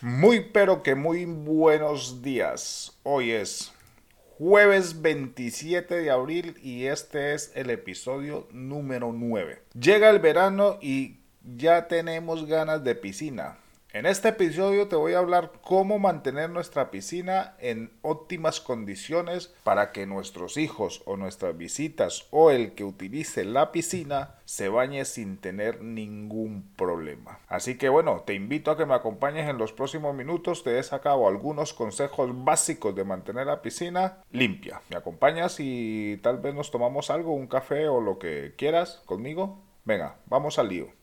Muy pero que muy buenos días. Hoy es jueves 27 de abril y este es el episodio número 9. Llega el verano y ya tenemos ganas de piscina. En este episodio te voy a hablar cómo mantener nuestra piscina en óptimas condiciones para que nuestros hijos o nuestras visitas o el que utilice la piscina se bañe sin tener ningún problema. Así que bueno, te invito a que me acompañes en los próximos minutos, te he sacado algunos consejos básicos de mantener la piscina limpia. ¿Me acompañas y tal vez nos tomamos algo, un café o lo que quieras conmigo? Venga, vamos al lío.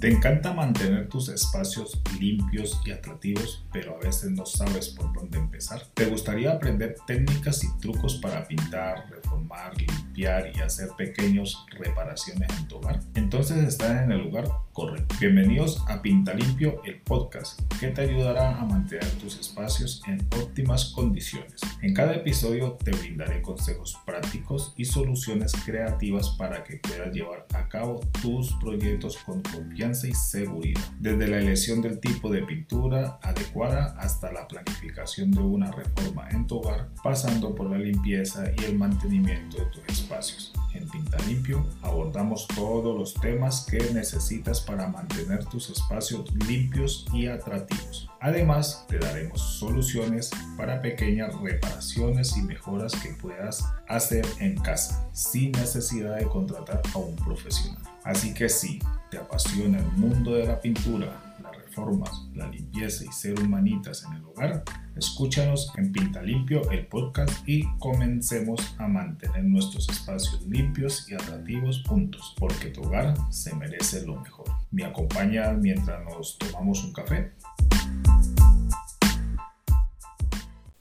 Te encanta mantener tus espacios limpios y atractivos, pero a veces no sabes por dónde empezar. ¿Te gustaría aprender técnicas y trucos para pintar, reformar, limpiar y hacer pequeñas reparaciones en tu hogar? Entonces estás en el lugar correcto. Bienvenidos a Pinta Limpio, el podcast que te ayudará a mantener tus espacios en óptimas condiciones. En cada episodio te brindaré consejos prácticos y soluciones creativas para que puedas llevar a cabo tus proyectos con confianza y seguridad. Desde la elección del tipo de pintura adecuada hasta la planificación de una reforma en tu hogar, pasando por la limpieza y el mantenimiento de tus espacios. En Pinta Limpio abordamos todos los temas que necesitas para mantener tus espacios limpios y atractivos. Además, te daremos soluciones para pequeñas reparaciones y mejoras que puedas hacer en casa sin necesidad de contratar a un profesional. Así que sí, te apasiona el mundo de la pintura, las reformas, la limpieza y ser humanitas en el hogar, escúchanos en Pinta Limpio el podcast y comencemos a mantener nuestros espacios limpios y atractivos juntos, porque tu hogar se merece lo mejor. ¿Me acompaña mientras nos tomamos un café?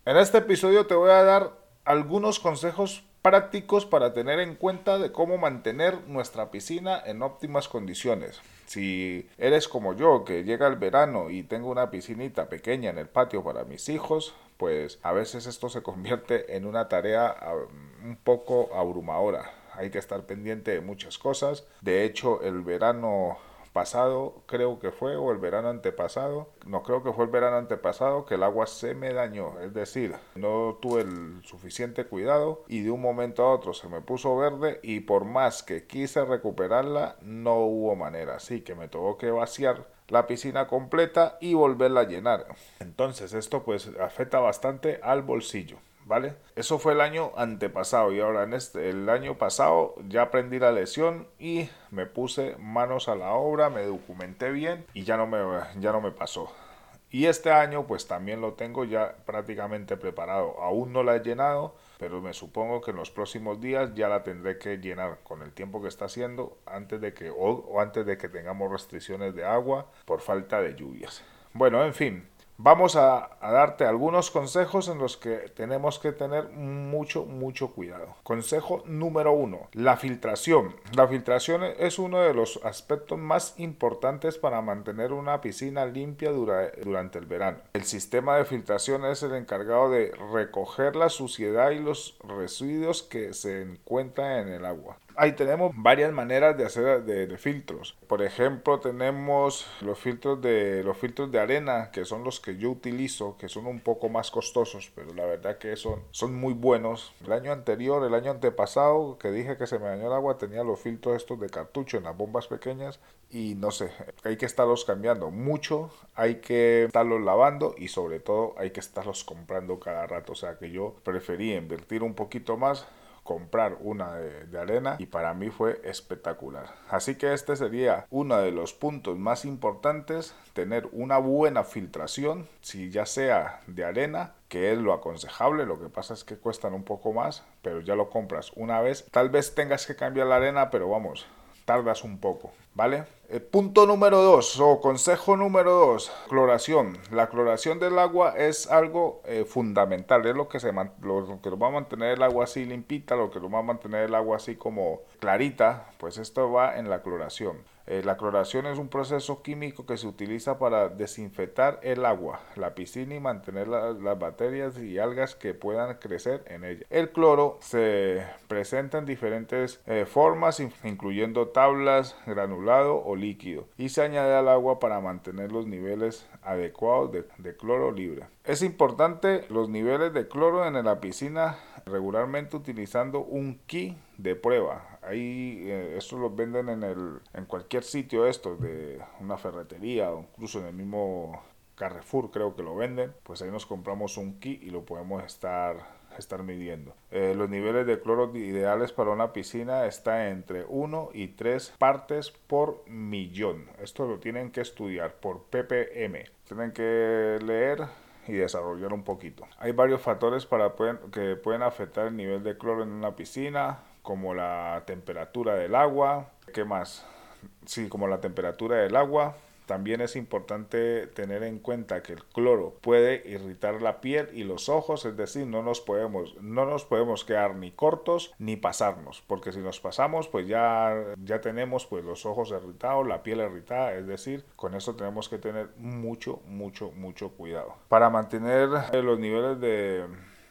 En este episodio te voy a dar algunos consejos prácticos para tener en cuenta de cómo mantener nuestra piscina en óptimas condiciones. Si eres como yo, que llega el verano y tengo una piscinita pequeña en el patio para mis hijos, pues a veces esto se convierte en una tarea un poco abrumadora. Hay que estar pendiente de muchas cosas. De hecho, el verano pasado, creo que fue, o el verano antepasado, no creo que fue el verano antepasado, que el agua se me dañó, es decir, no tuve el suficiente cuidado y de un momento a otro se me puso verde y por más que quise recuperarla, no hubo manera, así que me tuvo que vaciar la piscina completa y volverla a llenar. Entonces esto pues afecta bastante al bolsillo. ¿Vale? Eso fue el año antepasado y ahora en este, el año pasado ya aprendí la lección y me puse manos a la obra, me documenté bien y ya no me, ya no me pasó. Y este año pues también lo tengo ya prácticamente preparado. Aún no la he llenado, pero me supongo que en los próximos días ya la tendré que llenar con el tiempo que está haciendo antes de que o antes de que tengamos restricciones de agua por falta de lluvias. Bueno, en fin, Vamos a, darte algunos consejos en los que tenemos que tener mucho, mucho cuidado. Consejo número uno, la filtración. La filtración es uno de los aspectos más importantes para mantener una piscina limpia durante el verano. El sistema de filtración es el encargado de recoger la suciedad y los residuos que se encuentran en el agua. Ahí tenemos varias maneras de hacer de, filtros. Por ejemplo, tenemos los filtros de los filtros de arena, que son los que yo utilizo, que son un poco más costosos, pero la verdad que son, son muy buenos. El año anterior, el año antepasado, que dije que se me dañó el agua, tenía los filtros estos de cartucho en las bombas pequeñas y no sé, hay que estarlos cambiando mucho, hay que estarlos lavando y sobre todo hay que estarlos comprando cada rato. O sea que yo preferí invertir un poquito más comprar una de, arena y para mí fue espectacular. Así que este sería uno de los puntos más importantes, tener una buena filtración, si ya sea de arena, que es lo aconsejable, lo que pasa es que cuestan un poco más, pero ya lo compras una vez. Tal vez tengas que cambiar la arena, pero vamos, tardas un poco, ¿vale? Eh, punto número dos o consejo número dos, cloración. La cloración del agua es algo eh, fundamental, es lo que, se lo, que va a mantener el agua así limpita, lo que nos va a mantener el agua así como clarita, pues esto va en la cloración. Eh, la cloración es un proceso químico que se utiliza para desinfectar el agua, la piscina y mantener las bacterias y algas que puedan crecer en ella. El cloro se presenta en diferentes formas, incluyendo tablas, granulado o líquido, y se añade al agua para mantener los niveles adecuados de, cloro libre. Es importante los niveles de cloro en la piscina regularmente utilizando un key de prueba. Ahí eh, estos los venden en, el, en cualquier sitio estos de una ferretería o incluso en el mismo Carrefour creo que lo venden. Pues ahí nos compramos un key y lo podemos estar estar midiendo. Eh, los niveles de cloro ideales para una piscina está entre 1 y 3 partes por millón. Esto lo tienen que estudiar por ppm. Tienen que leer y desarrollar un poquito. Hay varios factores para que pueden afectar el nivel de cloro en una piscina, como la temperatura del agua, ¿qué más? Sí, como la temperatura del agua, también es importante tener en cuenta que el cloro puede irritar la piel y los ojos, es decir, no nos podemos, no nos podemos quedar ni cortos ni pasarnos, porque si nos pasamos, pues ya, ya tenemos pues los ojos irritados, la piel irritada, es decir, con eso tenemos que tener mucho, mucho, mucho cuidado. Para mantener los niveles de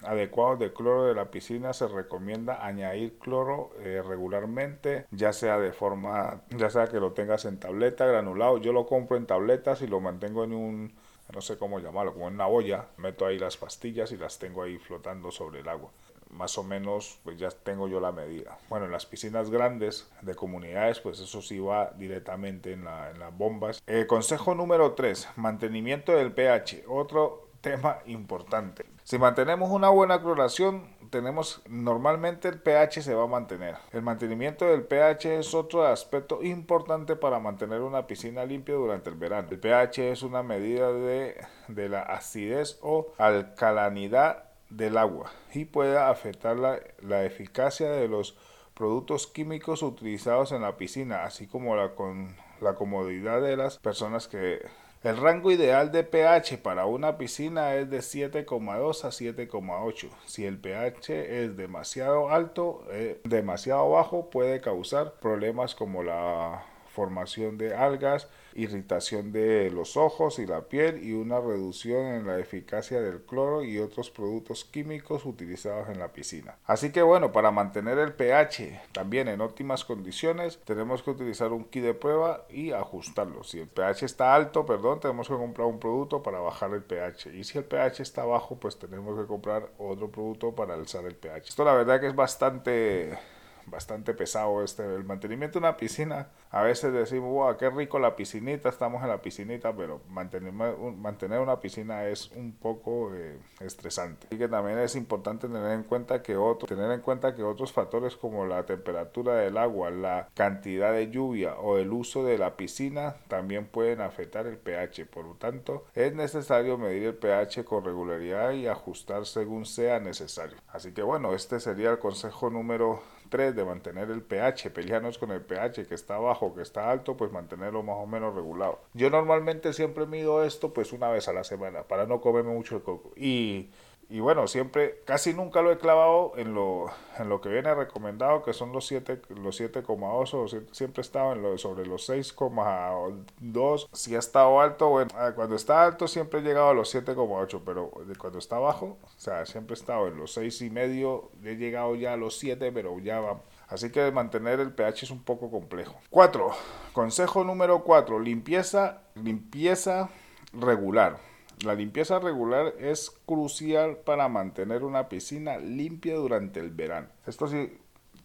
adecuados de cloro de la piscina se recomienda añadir cloro eh, regularmente, ya sea de forma, ya sea que lo tengas en tableta, granulado. Yo lo compro en tabletas y lo mantengo en un, no sé cómo llamarlo, como en una olla. Meto ahí las pastillas y las tengo ahí flotando sobre el agua más o menos pues ya tengo yo la medida. Bueno, en las piscinas grandes de comunidades pues eso sí va directamente en, las bombas. Eh, consejo número 3, mantenimiento del pH. Otro tema importante. Si mantenemos una buena cloración, tenemos normalmente el pH se va a mantener. El mantenimiento del pH es otro aspecto importante para mantener una piscina limpia durante el verano. El pH es una medida de, de la acidez o alcalinidad del agua y puede afectar la, la eficacia de los productos químicos utilizados en la piscina, así como la, con, la comodidad de las personas que el rango ideal de pH para una piscina es de 7,2 a 7,8. Si el pH es demasiado alto, eh, demasiado bajo, puede causar problemas como la formación de algas, irritación de los ojos y la piel y una reducción en la eficacia del cloro y otros productos químicos utilizados en la piscina. Así que bueno, para mantener el pH también en óptimas condiciones, tenemos que utilizar un kit de prueba y ajustarlo. Si el pH está alto, perdón, tenemos que comprar un producto para bajar el pH. Y si el pH está bajo, pues tenemos que comprar otro producto para alzar el pH. Esto la verdad que es bastante bastante pesado este. El mantenimiento de una piscina, a veces decimos, wow, qué rico la piscinita, estamos en la piscinita, pero mantener, mantener una piscina es un poco eh, estresante. Y que también es importante tener en cuenta que otro, tener en cuenta que otros factores como la temperatura del agua, la cantidad de lluvia o el uso de la piscina también pueden afectar el pH. Por lo tanto, es necesario medir el pH con regularidad y ajustar según sea necesario. Así que bueno, este sería el consejo número de mantener el pH, pelearnos con el pH que está bajo, que está alto, pues mantenerlo más o menos regulado. Yo normalmente siempre mido esto pues una vez a la semana para no comerme mucho el coco. Y y bueno, siempre, casi nunca lo he clavado en lo, en lo que viene recomendado, que son los 7, los 7,8, siempre he estado en lo, sobre los 6,2. Si ha estado alto, bueno, ah, cuando está alto siempre he llegado a los 7,8, pero cuando está bajo, o sea, siempre he estado en los 6,5, he llegado ya a los 7, pero ya va. Así que mantener el pH es un poco complejo. 4. Consejo número 4. Limpieza, limpieza regular. La limpieza regular es crucial para mantener una piscina limpia durante el verano. Esto sí,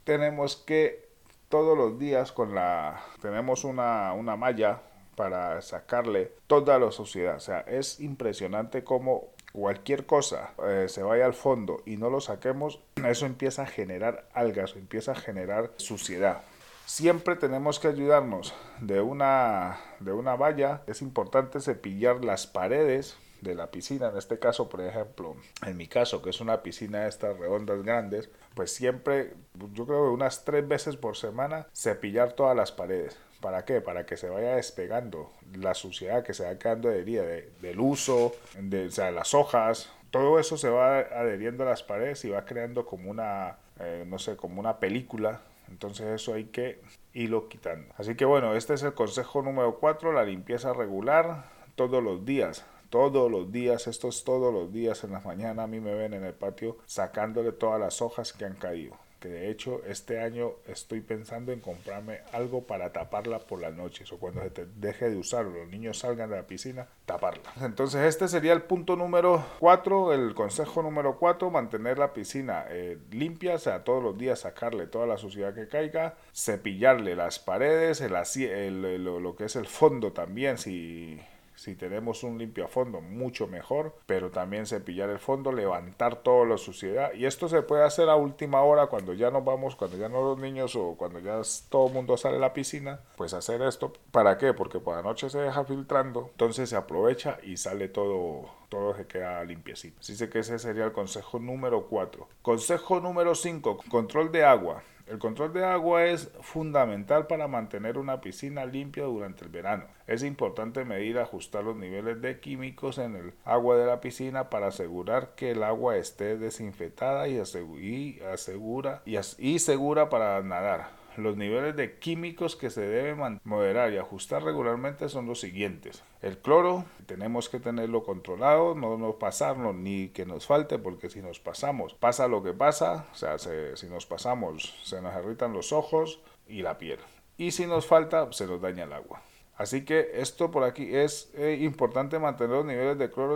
tenemos que todos los días con la... tenemos una, una malla para sacarle toda la suciedad. O sea, es impresionante cómo cualquier cosa eh, se vaya al fondo y no lo saquemos, eso empieza a generar algas, empieza a generar suciedad. Siempre tenemos que ayudarnos de una, de una valla. Es importante cepillar las paredes de la piscina. En este caso, por ejemplo, en mi caso, que es una piscina de estas redondas grandes, pues siempre, yo creo que unas tres veces por semana, cepillar todas las paredes ¿Para qué? Para que se vaya despegando la suciedad que se va quedando adherida de, del uso, de, o sea, las hojas, todo eso se va adheriendo a las paredes y va creando como una, eh, no sé, como una película. Entonces eso hay que irlo quitando. Así que bueno, este es el consejo número 4, la limpieza regular todos los días. Todos los días, esto es todos los días en la mañana, a mí me ven en el patio sacándole todas las hojas que han caído que de hecho este año estoy pensando en comprarme algo para taparla por las noches o cuando se te deje de usar los niños salgan de la piscina, taparla. Entonces este sería el punto número 4, el consejo número 4, mantener la piscina eh, limpia, o sea, todos los días sacarle toda la suciedad que caiga, cepillarle las paredes, el, lo que es el fondo también, si si tenemos un limpio fondo, mucho mejor, pero también cepillar el fondo, levantar toda la suciedad. Y esto se puede hacer a última hora cuando ya nos vamos, cuando ya no los niños o cuando ya todo el mundo sale a la piscina, pues hacer esto. ¿Para qué? Porque por la noche se deja filtrando, entonces se aprovecha y sale todo todo se queda limpiecito. Así que ese sería el consejo número 4. Consejo número 5, control de agua. El control de agua es fundamental para mantener una piscina limpia durante el verano. Es importante medir y ajustar los niveles de químicos en el agua de la piscina para asegurar que el agua esté desinfectada y, asegura, y segura para nadar. Los niveles de químicos que se deben moderar y ajustar regularmente son los siguientes. El cloro, tenemos que tenerlo controlado, no, no pasarnos ni que nos falte, porque si nos pasamos, pasa lo que pasa, o sea, si nos pasamos, se nos irritan los ojos y la piel. Y si nos falta, se nos daña el agua. Así que esto por aquí es eh, importante mantener los niveles de cloro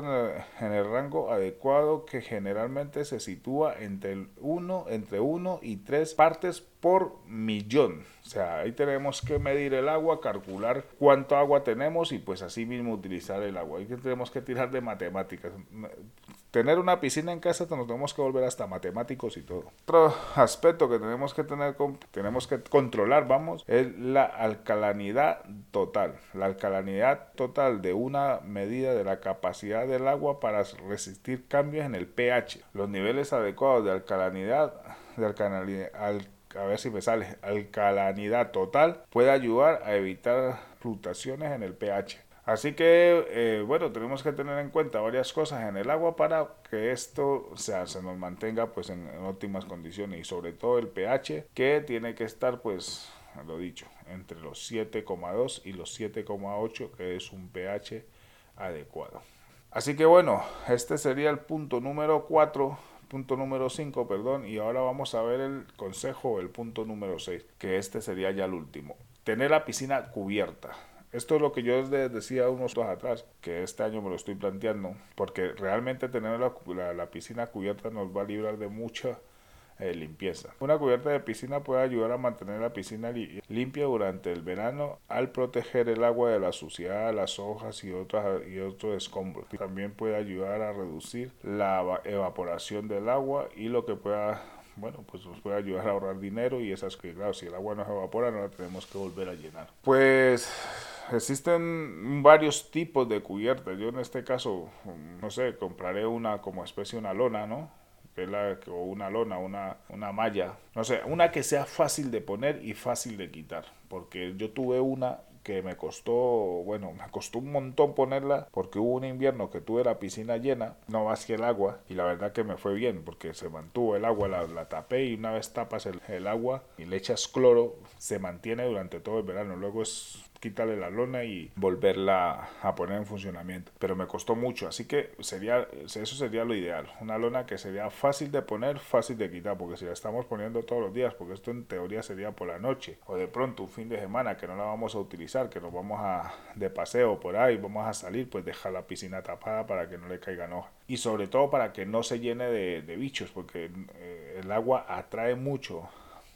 en el, rango adecuado que generalmente se sitúa entre el 1 entre 1 y 3 partes por millón. O sea, ahí tenemos que medir el agua, calcular cuánto agua tenemos y pues así mismo utilizar el agua. Ahí tenemos que tirar de matemáticas tener una piscina en casa nos tenemos que volver hasta matemáticos y todo. Otro aspecto que tenemos que tener, tenemos que controlar, vamos, es la alcalinidad total. La alcalinidad total de una medida de la capacidad del agua para resistir cambios en el pH. Los niveles adecuados de alcalinidad, de alcalinidad, a ver si me sale, alcalinidad total puede ayudar a evitar fluctuaciones en el pH. Así que, eh, bueno, tenemos que tener en cuenta varias cosas en el agua para que esto sea, se nos mantenga pues en, óptimas condiciones y sobre todo el pH que tiene que estar pues, lo dicho, entre los 7,2 y los 7,8 que es un pH adecuado. Así que bueno, este sería el punto número 4 punto número 5, perdón, y ahora vamos a ver el consejo, el punto número 6, que este sería ya el último. Tener la piscina cubierta. Esto es lo que yo les decía unos dos atrás, que este año me lo estoy planteando, porque realmente tener la, piscina cubierta nos va a librar de mucha eh, limpieza. Una cubierta de piscina puede ayudar a mantener la piscina limpia durante el verano al proteger el agua de la suciedad, las hojas y, otras, y otros escombros. También puede ayudar a reducir la evaporación del agua y lo que pueda bueno, pues nos puede ayudar a ahorrar dinero y esas que, si el agua no se evapora, no la tenemos que volver a llenar. Pues existen varios tipos de cubiertas. Yo en este caso, no sé, compraré una como especie una lona, ¿no? O una lona, una, una malla. No sé, una que sea fácil de poner y fácil de quitar. Porque yo tuve una que me costó, bueno, me costó un montón ponerla porque hubo un invierno que tuve la piscina llena, no más que el agua, y la verdad que me fue bien porque se mantuvo el agua, la, la tapé y una vez tapas el, el, agua y le echas cloro, se mantiene durante todo el verano. Luego es quitarle la lona y volverla a poner en funcionamiento. Pero me costó mucho, así que sería, eso sería lo ideal. Una lona que sería fácil de poner, fácil de quitar, porque si la estamos poniendo todos los días, porque esto en teoría sería por la noche, o de pronto un fin de semana que no la vamos a utilizar, que nos vamos a de paseo por ahí, vamos a salir, pues dejar la piscina tapada para que no le caigan hojas. Y sobre todo para que no se llene de, bichos, porque eh, el agua atrae mucho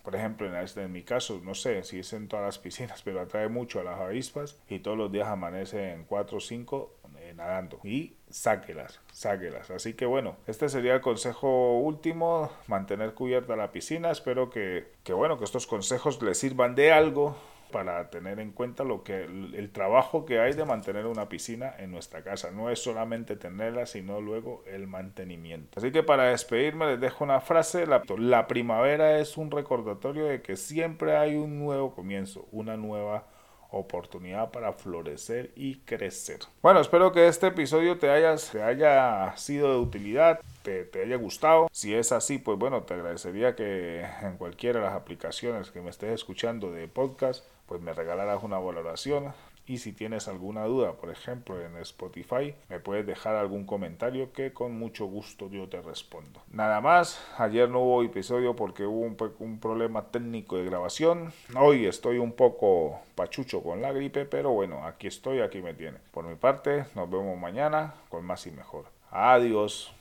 por ejemplo, en, este, en mi caso, no sé si es en todas las piscinas, pero atrae mucho a las avispas y todos los días amanece en 4 o 5 eh, nadando. Y sáquelas, sáquelas. Así que bueno, este sería el consejo último, mantener cubierta la piscina. Espero que, que bueno, que estos consejos les sirvan de algo para tener en cuenta lo que el, trabajo que hay de mantener una piscina en nuestra casa. No es solamente tenerla, sino luego el mantenimiento. Así que para despedirme les dejo una frase. La, la primavera es un recordatorio de que siempre hay un nuevo comienzo, una nueva oportunidad para florecer y crecer. Bueno, espero que este episodio te, hayas, te haya sido de utilidad, te, te, haya gustado. Si es así, pues bueno, te agradecería que en cualquiera de las aplicaciones que me estés escuchando de podcast, pues me regalaras una valoración. Y si tienes alguna duda, por ejemplo, en Spotify, me puedes dejar algún comentario que con mucho gusto yo te respondo. Nada más, ayer no hubo episodio porque hubo un, problema técnico de grabación. Hoy estoy un poco pachucho con la gripe, pero bueno, aquí estoy, aquí me tiene. Por mi parte, nos vemos mañana con más y mejor. Adiós.